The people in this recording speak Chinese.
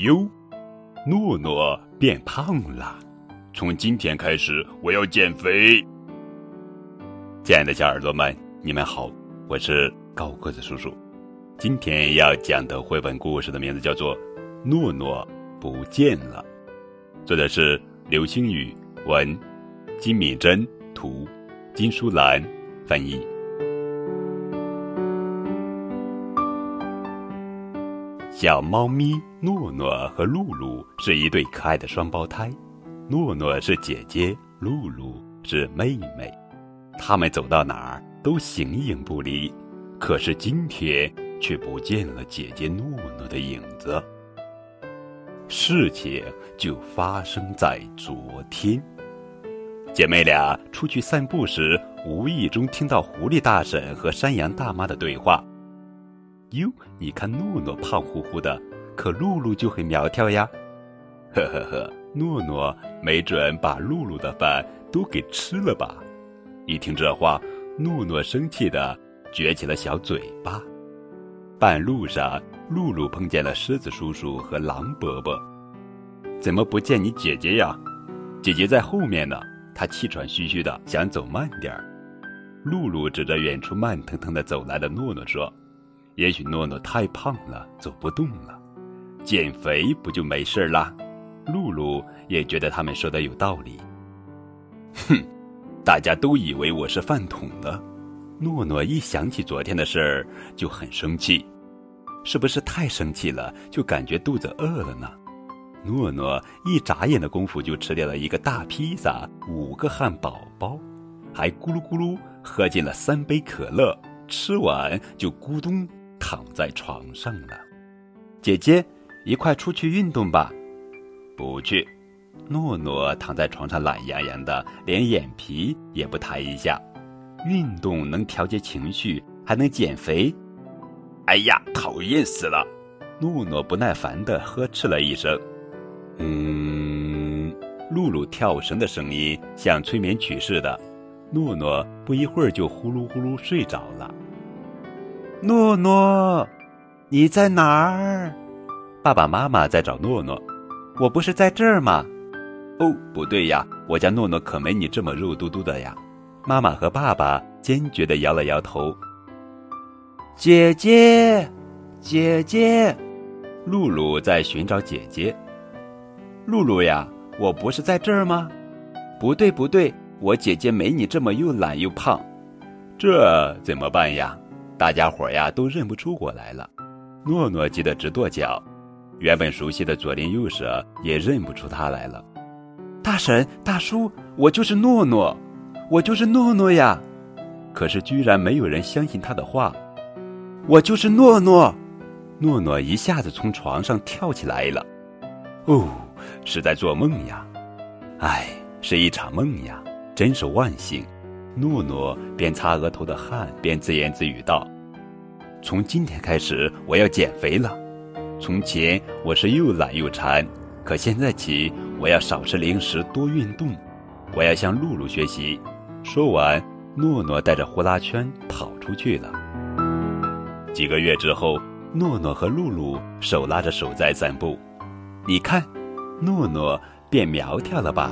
哟，诺诺变胖了。从今天开始，我要减肥。亲爱的小耳朵们，你们好，我是高个子叔叔。今天要讲的绘本故事的名字叫做《诺诺不见了》，作者是刘星宇，文金敏珍，图金淑兰翻译。小猫咪诺诺和露露是一对可爱的双胞胎。诺诺是姐姐，露露是妹妹，他们走到哪儿都形影不离。可是今天却不见了姐姐诺诺的影子。事情就发生在昨天，姐妹俩出去散步时，无意中听到狐狸大婶和山羊大妈的对话。哟，你看诺诺胖乎乎的，可露露就很苗条呀。呵呵呵。诺诺没准把露露的饭都给吃了吧？一听这话，诺诺生气的撅起了小嘴巴。半路上，露露碰见了狮子叔叔和狼伯伯。怎么不见你姐姐呀？姐姐在后面呢。她气喘吁吁的，想走慢点儿。露露指着远处慢腾腾的走来的诺诺说：“也许诺诺太胖了，走不动了，减肥不就没事啦？”露露也觉得他们说的有道理。哼，大家都以为我是饭桶了。诺诺一想起昨天的事儿就很生气，是不是太生气了，就感觉肚子饿了呢？诺诺一眨眼的功夫就吃掉了一个大披萨、五个汉堡包，还咕噜咕噜喝进了三杯可乐，吃完就咕咚躺在床上了。姐姐，一块出去运动吧。不去，诺诺躺在床上懒洋洋的，连眼皮也不抬一下。运动能调节情绪，还能减肥。哎呀，讨厌死了！诺诺不耐烦的呵斥了一声。嗯，露露跳绳的声音像催眠曲似的。诺诺不一会儿就呼噜呼噜睡着了。诺诺，你在哪儿？爸爸妈妈在找诺诺。我不是在这儿吗？哦，不对呀，我家诺诺可没你这么肉嘟嘟的呀。妈妈和爸爸坚决的摇了摇头。姐姐，姐姐，露露在寻找姐姐。露露呀，我不是在这儿吗？不对不对，我姐姐没你这么又懒又胖。这怎么办呀？大家伙呀都认不出我来了。诺诺急得直跺脚。原本熟悉的左邻右舍也认不出他来了。大婶、大叔，我就是诺诺，我就是诺诺呀！可是居然没有人相信他的话。我就是诺诺，诺诺一下子从床上跳起来了。哦，是在做梦呀！唉，是一场梦呀，真是万幸。诺诺边擦额头的汗边自言自语道：“从今天开始，我要减肥了。”从前我是又懒又馋，可现在起我要少吃零食，多运动。我要向露露学习。说完，诺诺带着呼啦圈跑出去了。几个月之后，诺诺和露露手拉着手在散步。你看，诺诺变苗条了吧？